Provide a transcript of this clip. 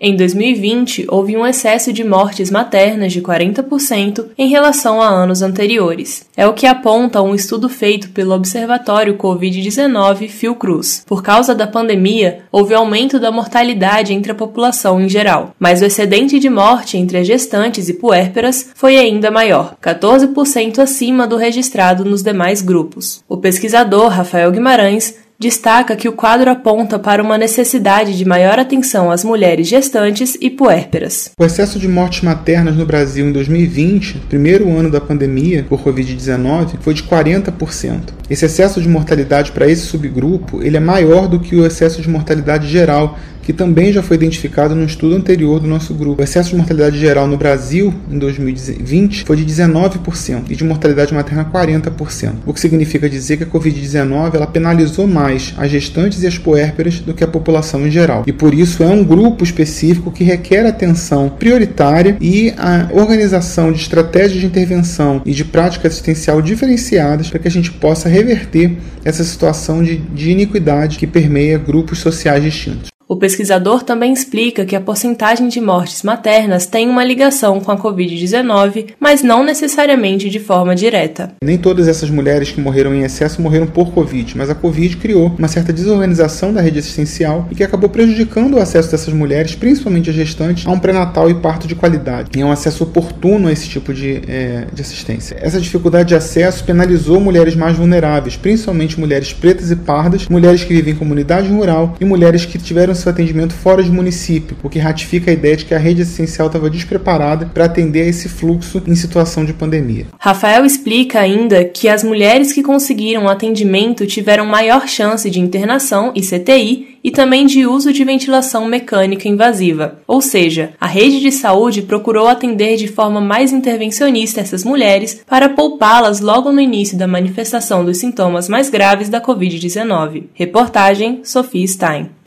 Em 2020, houve um excesso de mortes maternas de 40% em relação a anos anteriores. É o que aponta um estudo feito pelo Observatório Covid-19 Fiocruz. Por causa da pandemia, houve aumento da mortalidade entre a população em geral, mas o excedente de morte entre as gestantes e puérperas foi ainda maior, 14% acima do registrado nos demais grupos. O pesquisador Rafael Guimarães destaca que o quadro aponta para uma necessidade de maior atenção às mulheres gestantes e puérperas. O excesso de mortes maternas no Brasil em 2020, primeiro ano da pandemia por Covid-19, foi de 40%. Esse excesso de mortalidade para esse subgrupo ele é maior do que o excesso de mortalidade geral que também já foi identificado no estudo anterior do nosso grupo. O excesso de mortalidade geral no Brasil em 2020 foi de 19% e de mortalidade materna 40%, o que significa dizer que a Covid-19 ela penalizou mais as gestantes e as puérperas do que a população em geral. E por isso é um grupo específico que requer atenção prioritária e a organização de estratégias de intervenção e de prática assistencial diferenciadas para que a gente possa reverter essa situação de, de iniquidade que permeia grupos sociais distintos. O pesquisador também explica que a porcentagem de mortes maternas tem uma ligação com a Covid-19, mas não necessariamente de forma direta. Nem todas essas mulheres que morreram em excesso morreram por Covid, mas a Covid criou uma certa desorganização da rede assistencial e que acabou prejudicando o acesso dessas mulheres, principalmente as gestantes, a um pré-natal e parto de qualidade, e a um acesso oportuno a esse tipo de, é, de assistência. Essa dificuldade de acesso penalizou mulheres mais vulneráveis, principalmente mulheres pretas e pardas, mulheres que vivem em comunidade rural e mulheres que tiveram seu atendimento fora de município, o que ratifica a ideia de que a rede assistencial estava despreparada para atender a esse fluxo em situação de pandemia. Rafael explica ainda que as mulheres que conseguiram atendimento tiveram maior chance de internação e CTI e também de uso de ventilação mecânica invasiva. Ou seja, a rede de saúde procurou atender de forma mais intervencionista essas mulheres para poupá-las logo no início da manifestação dos sintomas mais graves da Covid-19. Reportagem Sophie Stein.